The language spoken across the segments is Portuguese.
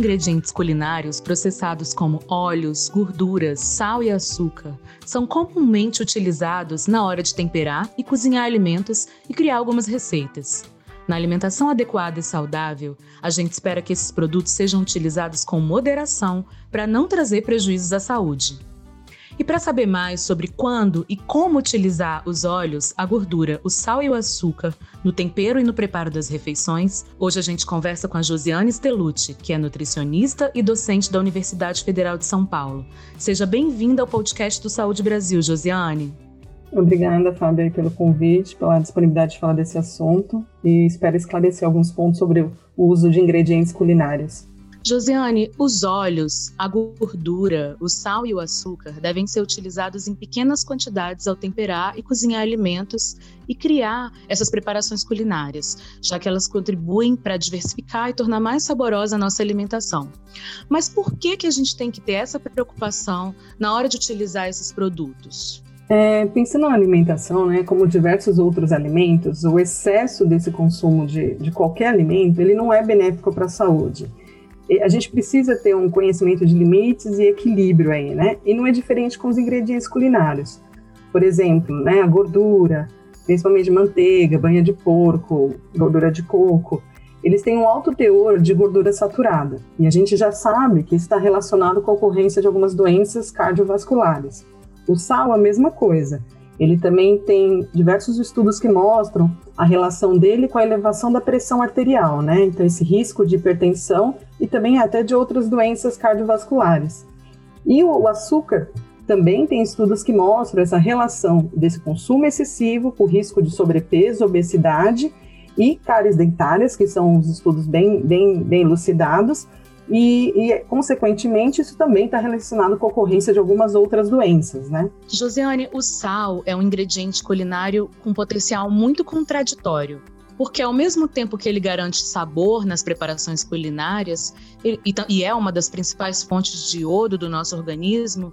Ingredientes culinários processados como óleos, gorduras, sal e açúcar são comumente utilizados na hora de temperar e cozinhar alimentos e criar algumas receitas. Na alimentação adequada e saudável, a gente espera que esses produtos sejam utilizados com moderação para não trazer prejuízos à saúde. E para saber mais sobre quando e como utilizar os óleos, a gordura, o sal e o açúcar no tempero e no preparo das refeições, hoje a gente conversa com a Josiane Stellucci, que é nutricionista e docente da Universidade Federal de São Paulo. Seja bem-vinda ao podcast do Saúde Brasil, Josiane. Obrigada, Fábio, pelo convite, pela disponibilidade de falar desse assunto e espero esclarecer alguns pontos sobre o uso de ingredientes culinários. Josiane, os óleos, a gordura, o sal e o açúcar devem ser utilizados em pequenas quantidades ao temperar e cozinhar alimentos e criar essas preparações culinárias, já que elas contribuem para diversificar e tornar mais saborosa a nossa alimentação. Mas por que, que a gente tem que ter essa preocupação na hora de utilizar esses produtos? É, pensando na alimentação, né, como diversos outros alimentos, o excesso desse consumo de, de qualquer alimento ele não é benéfico para a saúde a gente precisa ter um conhecimento de limites e equilíbrio aí, né? E não é diferente com os ingredientes culinários. Por exemplo, né, a gordura, principalmente manteiga, banha de porco, gordura de coco, eles têm um alto teor de gordura saturada. E a gente já sabe que está relacionado com a ocorrência de algumas doenças cardiovasculares. O sal, a mesma coisa. Ele também tem diversos estudos que mostram a relação dele com a elevação da pressão arterial, né? Então, esse risco de hipertensão e também até de outras doenças cardiovasculares. E o açúcar também tem estudos que mostram essa relação desse consumo excessivo com o risco de sobrepeso, obesidade e cáries dentárias, que são os estudos bem, bem, bem elucidados, e, e, consequentemente, isso também está relacionado com a ocorrência de algumas outras doenças, né? Josiane, o sal é um ingrediente culinário com potencial muito contraditório. Porque ao mesmo tempo que ele garante sabor nas preparações culinárias, e é uma das principais fontes de iodo do nosso organismo,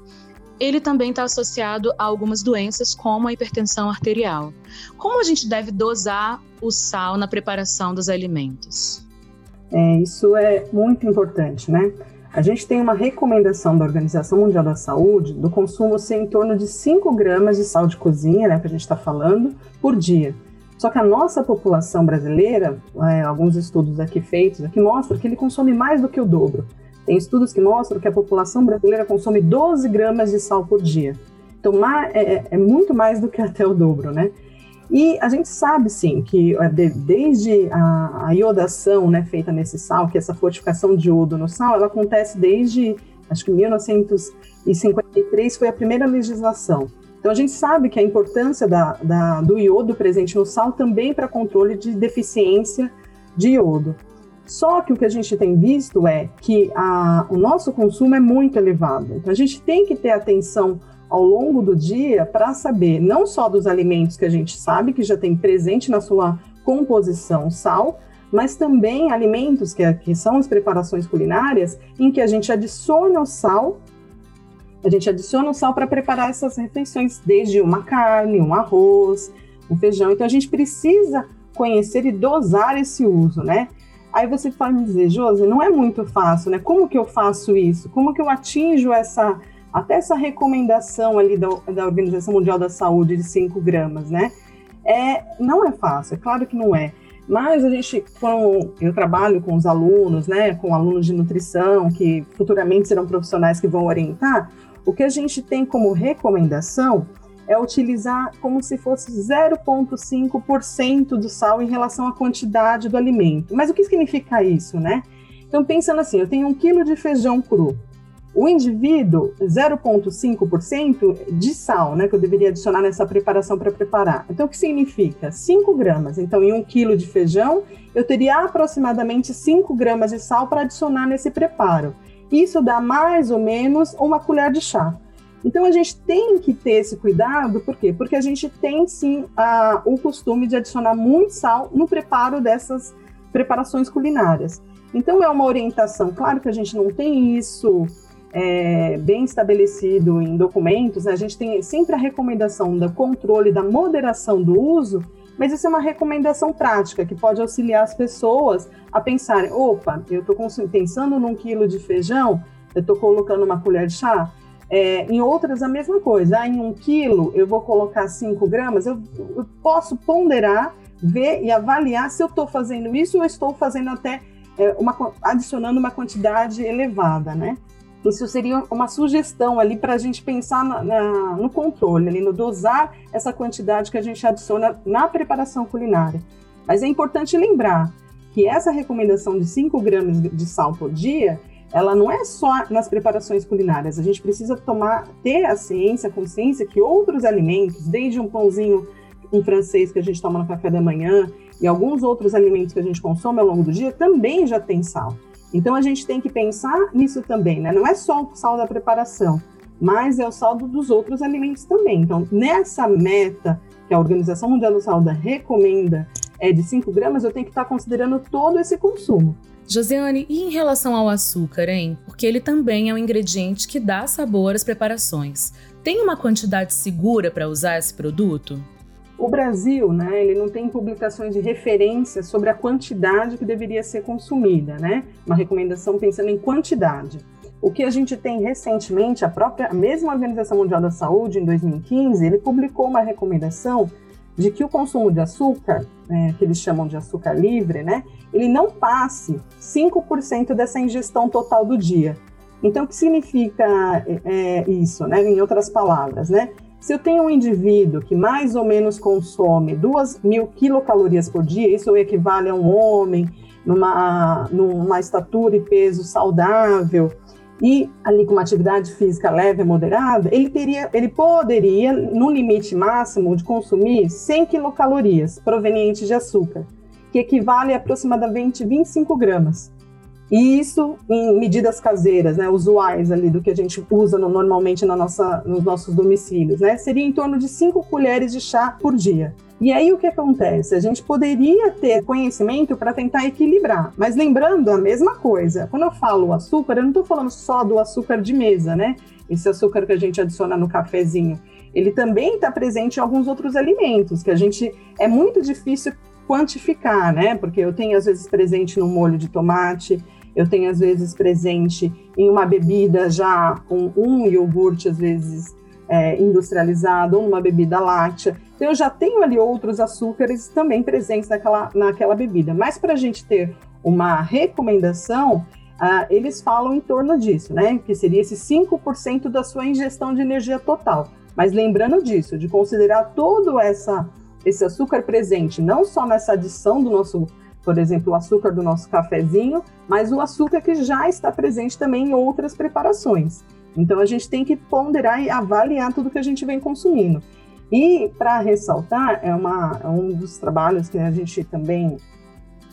ele também está associado a algumas doenças, como a hipertensão arterial. Como a gente deve dosar o sal na preparação dos alimentos? É, isso é muito importante, né? A gente tem uma recomendação da Organização Mundial da Saúde do consumo ser em torno de 5 gramas de sal de cozinha, né, que a gente está falando, por dia. Só que a nossa população brasileira, é, alguns estudos aqui feitos aqui mostram que ele consome mais do que o dobro. Tem estudos que mostram que a população brasileira consome 12 gramas de sal por dia. Então, é, é, é muito mais do que até o dobro, né? E a gente sabe, sim, que é, desde a, a iodação né, feita nesse sal, que essa fortificação de iodo no sal, ela acontece desde, acho que 1953 foi a primeira legislação. Então a gente sabe que a importância da, da, do iodo presente no sal também para controle de deficiência de iodo. Só que o que a gente tem visto é que a, o nosso consumo é muito elevado. Então a gente tem que ter atenção ao longo do dia para saber não só dos alimentos que a gente sabe que já tem presente na sua composição sal, mas também alimentos que, que são as preparações culinárias em que a gente adiciona o sal, a gente adiciona o sal para preparar essas refeições, desde uma carne, um arroz, um feijão. Então a gente precisa conhecer e dosar esse uso, né? Aí você pode me dizer, Josi, não é muito fácil, né? Como que eu faço isso? Como que eu atinjo essa até essa recomendação ali da, da Organização Mundial da Saúde de 5 gramas, né? É, não é fácil, é claro que não é. Mas a gente, eu trabalho com os alunos, né, com alunos de nutrição, que futuramente serão profissionais que vão orientar, o que a gente tem como recomendação é utilizar como se fosse 0,5% do sal em relação à quantidade do alimento. Mas o que significa isso, né? Então, pensando assim, eu tenho um quilo de feijão cru, o indivíduo, 0,5% de sal, né, que eu deveria adicionar nessa preparação para preparar. Então, o que significa? 5 gramas. Então, em um quilo de feijão, eu teria aproximadamente 5 gramas de sal para adicionar nesse preparo. Isso dá mais ou menos uma colher de chá. Então a gente tem que ter esse cuidado, por quê? Porque a gente tem sim a, o costume de adicionar muito sal no preparo dessas preparações culinárias. Então é uma orientação, claro que a gente não tem isso é, bem estabelecido em documentos, né? a gente tem sempre a recomendação do controle, da moderação do uso, mas isso é uma recomendação prática que pode auxiliar as pessoas a pensarem: opa, eu estou pensando num quilo de feijão, eu estou colocando uma colher de chá. É, em outras, a mesma coisa. Ah, em um quilo, eu vou colocar 5 gramas. Eu, eu, posso ponderar, ver e avaliar se eu estou fazendo isso ou estou fazendo até é, uma, adicionando uma quantidade elevada, né? Isso seria uma sugestão ali para a gente pensar na, na, no controle, ali, no dosar essa quantidade que a gente adiciona na preparação culinária. Mas é importante lembrar que essa recomendação de 5 gramas de sal por dia, ela não é só nas preparações culinárias. A gente precisa tomar, ter a ciência, a consciência que outros alimentos, desde um pãozinho em francês que a gente toma no café da manhã e alguns outros alimentos que a gente consome ao longo do dia, também já tem sal. Então a gente tem que pensar nisso também, né? Não é só o sal da preparação, mas é o saldo dos outros alimentos também. Então, nessa meta que a Organização Mundial da Saúde recomenda é de 5 gramas, eu tenho que estar considerando todo esse consumo. Josiane, e em relação ao açúcar, hein? Porque ele também é um ingrediente que dá sabor às preparações. Tem uma quantidade segura para usar esse produto? O Brasil, né, ele não tem publicações de referência sobre a quantidade que deveria ser consumida, né? Uma recomendação pensando em quantidade. O que a gente tem recentemente, a própria a mesma Organização Mundial da Saúde, em 2015, ele publicou uma recomendação de que o consumo de açúcar, né, que eles chamam de açúcar livre, né, ele não passe 5% dessa ingestão total do dia. Então, o que significa é, é isso, né, em outras palavras, né? Se eu tenho um indivíduo que mais ou menos consome 2 mil quilocalorias por dia, isso equivale a um homem numa, numa estatura e peso saudável e ali com uma atividade física leve e moderada, ele teria, ele poderia, no limite máximo, de consumir 100 quilocalorias provenientes de açúcar, que equivale a aproximadamente 25 gramas. E isso em medidas caseiras, né, usuais ali do que a gente usa no, normalmente na nossa, nos nossos domicílios, né, seria em torno de 5 colheres de chá por dia. E aí o que acontece? A gente poderia ter conhecimento para tentar equilibrar, mas lembrando a mesma coisa, quando eu falo açúcar, eu não estou falando só do açúcar de mesa, né? Esse açúcar que a gente adiciona no cafezinho. Ele também está presente em alguns outros alimentos, que a gente é muito difícil quantificar, né? Porque eu tenho às vezes presente no molho de tomate, eu tenho às vezes presente em uma bebida já com um iogurte, às vezes é, industrializado, ou numa bebida láctea. Então, eu já tenho ali outros açúcares também presentes naquela, naquela bebida. Mas para a gente ter uma recomendação, uh, eles falam em torno disso, né? Que seria esse 5% da sua ingestão de energia total. Mas lembrando disso, de considerar todo essa, esse açúcar presente, não só nessa adição do nosso por exemplo, o açúcar do nosso cafezinho, mas o açúcar que já está presente também em outras preparações. Então a gente tem que ponderar e avaliar tudo que a gente vem consumindo. E para ressaltar, é, uma, é um dos trabalhos que a gente também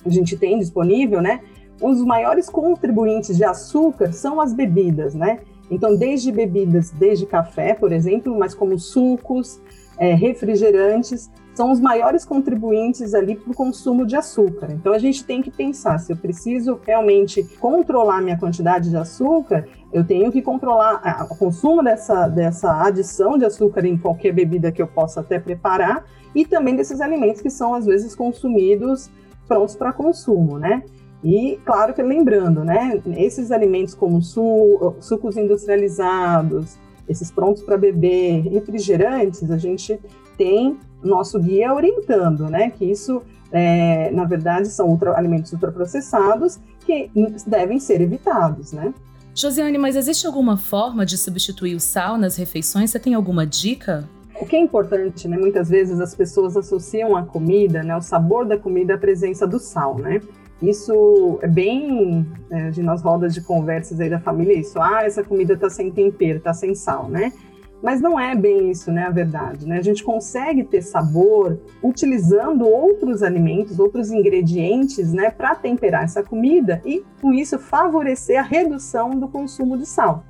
a gente tem disponível, né? Dos maiores contribuintes de açúcar são as bebidas, né? Então, desde bebidas, desde café, por exemplo, mas como sucos, é, refrigerantes, são os maiores contribuintes ali para o consumo de açúcar. Então a gente tem que pensar se eu preciso realmente controlar minha quantidade de açúcar, eu tenho que controlar o consumo dessa, dessa adição de açúcar em qualquer bebida que eu possa até preparar e também desses alimentos que são às vezes consumidos prontos para consumo, né? E claro que lembrando, né, esses alimentos como su sucos industrializados, esses prontos para beber, refrigerantes, a gente tem nosso guia orientando, né? Que isso, é, na verdade, são ultra, alimentos ultraprocessados que devem ser evitados, né? Josiane, mas existe alguma forma de substituir o sal nas refeições? Você tem alguma dica? O que é importante, né? Muitas vezes as pessoas associam a comida, né? O sabor da comida à presença do sal, né? Isso é bem é, de nas rodas de conversas aí da família, isso. Ah, essa comida tá sem tempero, tá sem sal, né? Mas não é bem isso, né? A verdade, né? A gente consegue ter sabor utilizando outros alimentos, outros ingredientes, né? Para temperar essa comida e, com isso, favorecer a redução do consumo de sal.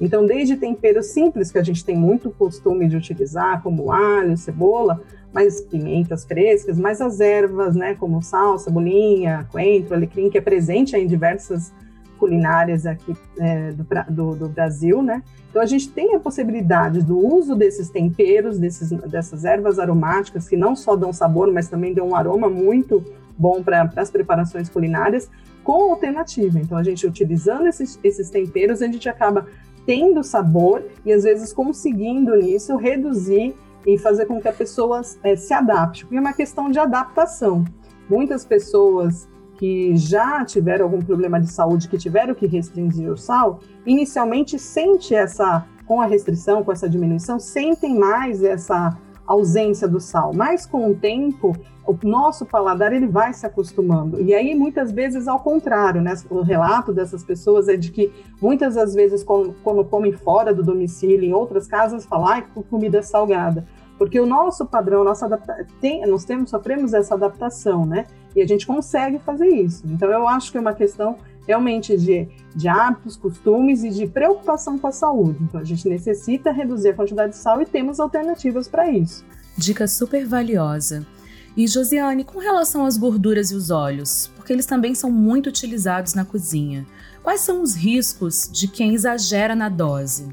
Então, desde temperos simples que a gente tem muito costume de utilizar, como alho, cebola, mas pimentas frescas, mas as ervas, né, como sal, cebolinha, coentro, alecrim, que é presente em diversas culinárias aqui é, do, do, do, Brasil, né? Então a gente tem a possibilidade do uso desses temperos, desses, dessas ervas aromáticas que não só dão sabor, mas também dão um aroma muito bom para as preparações culinárias, com alternativa. Então a gente utilizando esses, esses temperos, a gente acaba tendo sabor e às vezes conseguindo nisso reduzir e fazer com que a pessoa é, se adapte, porque é uma questão de adaptação. Muitas pessoas que já tiveram algum problema de saúde, que tiveram que restringir o sal, inicialmente sente essa, com a restrição, com essa diminuição, sentem mais essa ausência do sal. Mas com o tempo, o nosso paladar ele vai se acostumando. E aí muitas vezes ao contrário, né? O relato dessas pessoas é de que muitas das vezes quando, quando comem fora do domicílio, em outras casas, falam, ai, comida salgada. Porque o nosso padrão, nossa adapta... tem, nós temos, sofremos essa adaptação, né? E a gente consegue fazer isso. Então eu acho que é uma questão realmente de, de hábitos, costumes e de preocupação com a saúde. Então a gente necessita reduzir a quantidade de sal e temos alternativas para isso. Dica super valiosa. E Josiane, com relação às gorduras e os óleos, porque eles também são muito utilizados na cozinha, quais são os riscos de quem exagera na dose?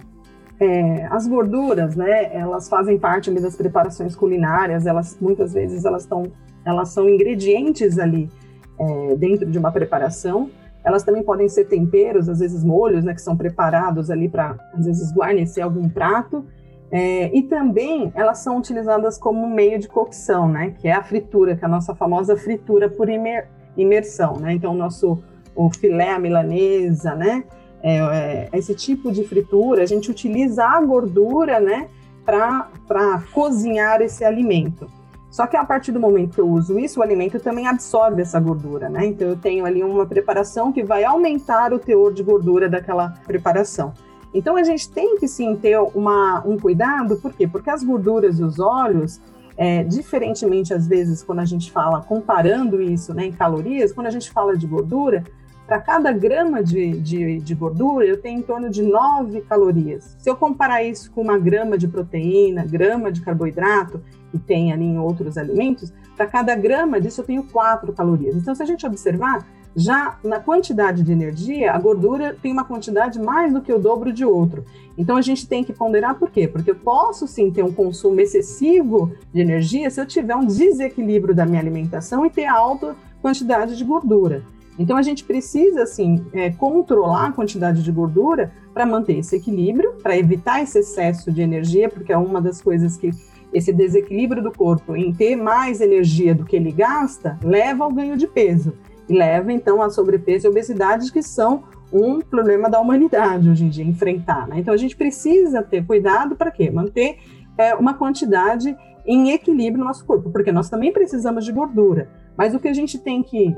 É, as gorduras, né, elas fazem parte ali, das preparações culinárias, elas muitas vezes elas, estão, elas são ingredientes ali é, dentro de uma preparação, elas também podem ser temperos, às vezes molhos, né, que são preparados ali para, às vezes, guarnecer algum prato, é, e também elas são utilizadas como meio de cocção, né? Que é a fritura, que é a nossa famosa fritura por imer, imersão, né? Então, o nosso o filé a milanesa, né? É, é, esse tipo de fritura, a gente utiliza a gordura, né? Para cozinhar esse alimento. Só que a partir do momento que eu uso isso, o alimento também absorve essa gordura, né? Então eu tenho ali uma preparação que vai aumentar o teor de gordura daquela preparação. Então a gente tem que sim ter uma, um cuidado, por quê? Porque as gorduras e os óleos, é, diferentemente às vezes quando a gente fala, comparando isso né, em calorias, quando a gente fala de gordura, para cada grama de, de, de, gordura eu tenho em torno de 9 calorias. Se eu comparar isso com uma grama de proteína, grama de carboidrato, que tem ali em outros alimentos, para cada grama disso eu tenho 4 calorias. Então, se a gente observar, já na quantidade de energia, a gordura tem uma quantidade mais do que o dobro de outro. Então a gente tem que ponderar por quê? Porque eu posso sim ter um consumo excessivo de energia se eu tiver um desequilíbrio da minha alimentação e ter alta quantidade de gordura. Então a gente precisa assim é, controlar a quantidade de gordura para manter esse equilíbrio, para evitar esse excesso de energia, porque é uma das coisas que esse desequilíbrio do corpo em ter mais energia do que ele gasta leva ao ganho de peso e leva então a sobrepeso e obesidade, que são um problema da humanidade hoje em dia, enfrentar. Né? Então a gente precisa ter cuidado para quê? Manter é, uma quantidade em equilíbrio no nosso corpo, porque nós também precisamos de gordura. Mas o que a gente tem que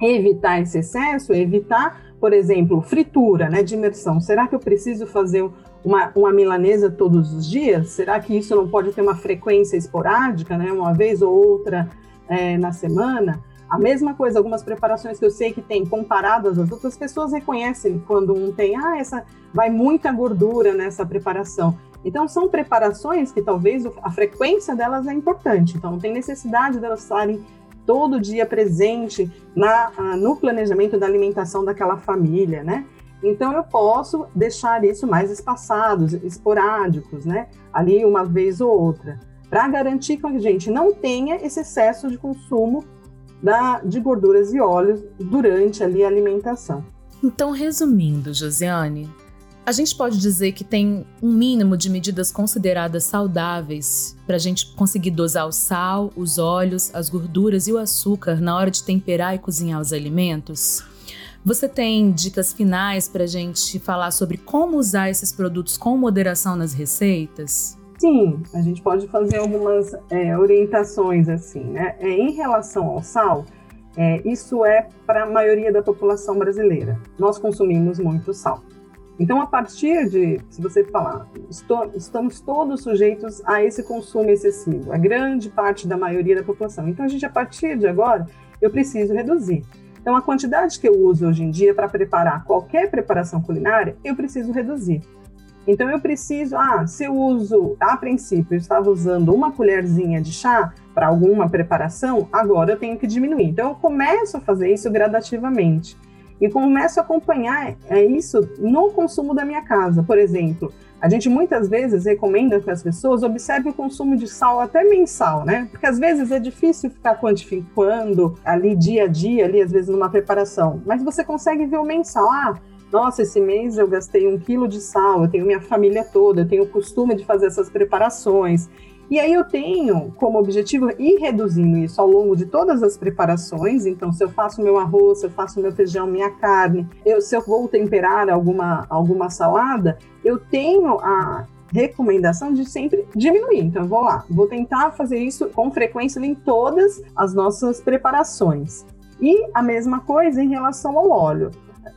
evitar esse excesso evitar, por exemplo, fritura né, de imersão. Será que eu preciso fazer uma, uma milanesa todos os dias? Será que isso não pode ter uma frequência esporádica, né, uma vez ou outra é, na semana? A mesma coisa, algumas preparações que eu sei que tem comparadas às outras pessoas reconhecem quando um tem, ah, essa vai muita gordura nessa preparação. Então são preparações que talvez a frequência delas é importante. Então não tem necessidade delas estarem todo dia presente na, no planejamento da alimentação daquela família, né? Então eu posso deixar isso mais espaçados, esporádicos, né? Ali uma vez ou outra, para garantir que a gente não tenha esse excesso de consumo da, de gorduras e óleos durante ali a alimentação. Então, resumindo, Josiane, a gente pode dizer que tem um mínimo de medidas consideradas saudáveis para a gente conseguir dosar o sal, os óleos, as gorduras e o açúcar na hora de temperar e cozinhar os alimentos? Você tem dicas finais para a gente falar sobre como usar esses produtos com moderação nas receitas? Sim, a gente pode fazer algumas é, orientações assim, né? É, em relação ao sal, é, isso é para a maioria da população brasileira. Nós consumimos muito sal. Então, a partir de, se você falar, estou, estamos todos sujeitos a esse consumo excessivo, a grande parte da maioria da população. Então, a gente, a partir de agora, eu preciso reduzir. Então, a quantidade que eu uso hoje em dia para preparar qualquer preparação culinária, eu preciso reduzir. Então, eu preciso, ah, se eu uso, a princípio, eu estava usando uma colherzinha de chá para alguma preparação, agora eu tenho que diminuir. Então, eu começo a fazer isso gradativamente e começo a acompanhar é isso no consumo da minha casa. Por exemplo, a gente muitas vezes recomenda que as pessoas observem o consumo de sal até mensal, né? Porque às vezes é difícil ficar quantificando ali dia a dia, ali às vezes numa preparação, mas você consegue ver o mensal. Ah, nossa, esse mês eu gastei um quilo de sal, eu tenho minha família toda, eu tenho o costume de fazer essas preparações. E aí eu tenho como objetivo ir reduzindo isso ao longo de todas as preparações. Então, se eu faço meu arroz, se eu faço meu feijão, minha carne, eu, se eu vou temperar alguma, alguma salada, eu tenho a recomendação de sempre diminuir. Então, eu vou lá, vou tentar fazer isso com frequência em todas as nossas preparações. E a mesma coisa em relação ao óleo.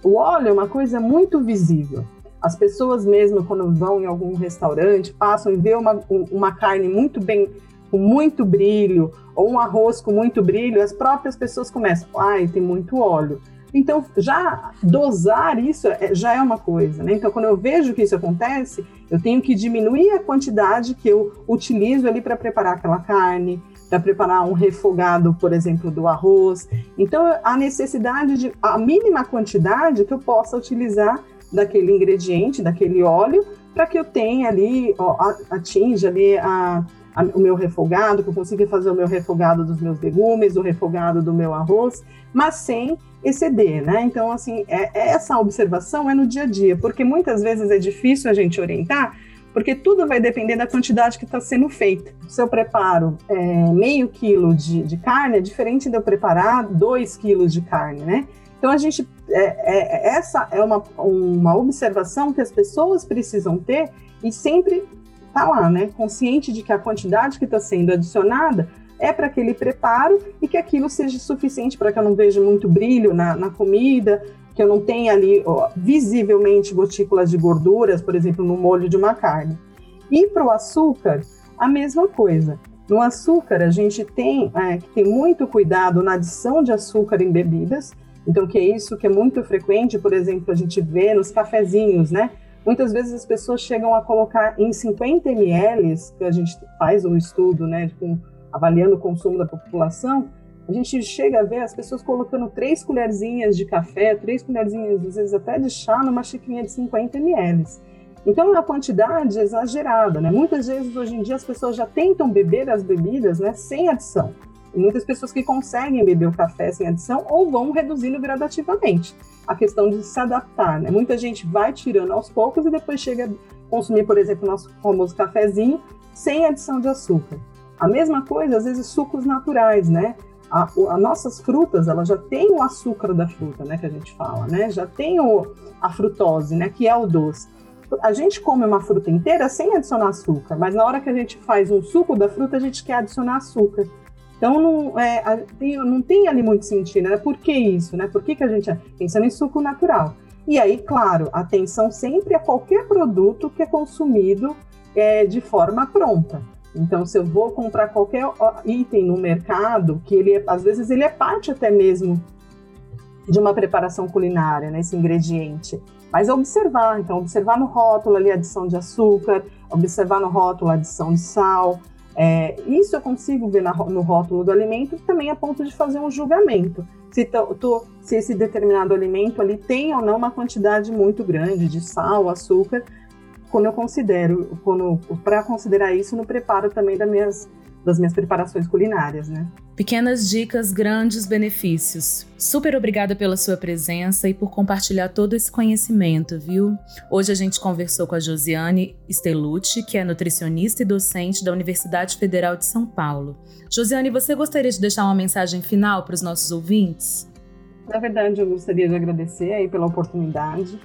O óleo é uma coisa muito visível. As pessoas mesmo, quando vão em algum restaurante, passam e vê uma, uma carne muito bem, com muito brilho, ou um arroz com muito brilho, as próprias pessoas começam, ai, tem muito óleo. Então, já dosar isso é, já é uma coisa, né? Então, quando eu vejo que isso acontece, eu tenho que diminuir a quantidade que eu utilizo ali para preparar aquela carne, para preparar um refogado, por exemplo, do arroz. Então, a necessidade de a mínima quantidade que eu possa utilizar daquele ingrediente, daquele óleo, para que eu tenha ali, ó, atinja ali a, a, o meu refogado, que eu consiga fazer o meu refogado dos meus legumes, o refogado do meu arroz, mas sem exceder, né? Então, assim, é, é essa observação é no dia a dia, porque muitas vezes é difícil a gente orientar, porque tudo vai depender da quantidade que está sendo feita. Se eu preparo é, meio quilo de, de, carne, é diferente de eu preparar dois quilos de carne, né? Então, a gente, é, é, essa é uma, uma observação que as pessoas precisam ter e sempre tá lá, né? Consciente de que a quantidade que está sendo adicionada é para aquele preparo e que aquilo seja suficiente para que eu não veja muito brilho na, na comida, que eu não tenha ali ó, visivelmente gotículas de gorduras, por exemplo, no molho de uma carne. E para o açúcar, a mesma coisa. No açúcar, a gente tem é, que ter muito cuidado na adição de açúcar em bebidas, então, que é isso que é muito frequente, por exemplo, a gente vê nos cafezinhos, né? Muitas vezes as pessoas chegam a colocar em 50 ml, que a gente faz um estudo, né, com, avaliando o consumo da população, a gente chega a ver as pessoas colocando três colherzinhas de café, três colherzinhas, às vezes até de chá, numa xicrinha de 50 ml. Então é uma quantidade exagerada, né? Muitas vezes hoje em dia as pessoas já tentam beber as bebidas, né, sem adição. Tem muitas pessoas que conseguem beber o café sem adição ou vão reduzindo gradativamente. A questão de se adaptar, né? Muita gente vai tirando aos poucos e depois chega a consumir, por exemplo, o nosso famoso cafezinho sem adição de açúcar. A mesma coisa, às vezes, sucos naturais, né? As nossas frutas, elas já têm o açúcar da fruta, né? Que a gente fala, né? Já tem o, a frutose, né? Que é o doce. A gente come uma fruta inteira sem adicionar açúcar, mas na hora que a gente faz um suco da fruta, a gente quer adicionar açúcar. Então não, é, tem, não tem ali muito sentido, né? Por que isso, né? Por que, que a gente pensa em suco natural? E aí, claro, atenção sempre a qualquer produto que é consumido é, de forma pronta. Então, se eu vou comprar qualquer item no mercado, que ele é, às vezes ele é parte até mesmo de uma preparação culinária, né, esse ingrediente. Mas observar, então observar no rótulo ali a adição de açúcar, observar no rótulo a adição de sal, é, isso eu consigo ver na, no rótulo do alimento também a ponto de fazer um julgamento. Se, se esse determinado alimento ali tem ou não uma quantidade muito grande de sal, açúcar, quando eu considero, para considerar isso no preparo também das minhas, das minhas preparações culinárias, né? Pequenas dicas, grandes benefícios. Super obrigada pela sua presença e por compartilhar todo esse conhecimento, viu? Hoje a gente conversou com a Josiane Estelucci, que é nutricionista e docente da Universidade Federal de São Paulo. Josiane, você gostaria de deixar uma mensagem final para os nossos ouvintes? Na verdade, eu gostaria de agradecer aí pela oportunidade.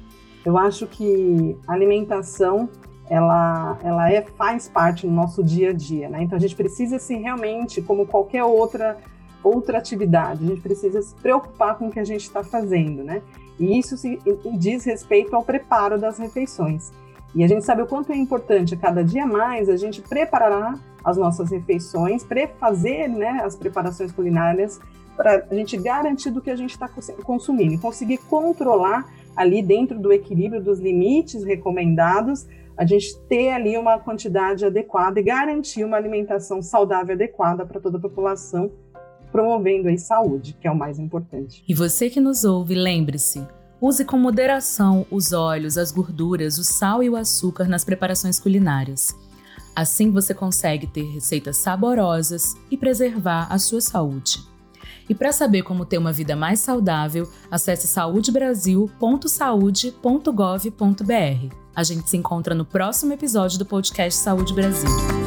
Eu acho que alimentação ela, ela é, faz parte do nosso dia a dia, né? Então a gente precisa se realmente, como qualquer outra outra atividade, a gente precisa se preocupar com o que a gente está fazendo, né? E isso se, diz respeito ao preparo das refeições. E a gente sabe o quanto é importante cada dia mais a gente preparar as nossas refeições, prefazer né, as preparações culinárias para a gente garantir do que a gente está consumindo e conseguir controlar ali dentro do equilíbrio dos limites recomendados, a gente ter ali uma quantidade adequada e garantir uma alimentação saudável adequada para toda a população, promovendo aí saúde, que é o mais importante. E você que nos ouve, lembre-se, use com moderação os óleos, as gorduras, o sal e o açúcar nas preparações culinárias. Assim você consegue ter receitas saborosas e preservar a sua saúde. E para saber como ter uma vida mais saudável, acesse saudebrasil.saude.gov.br. A gente se encontra no próximo episódio do podcast Saúde Brasil.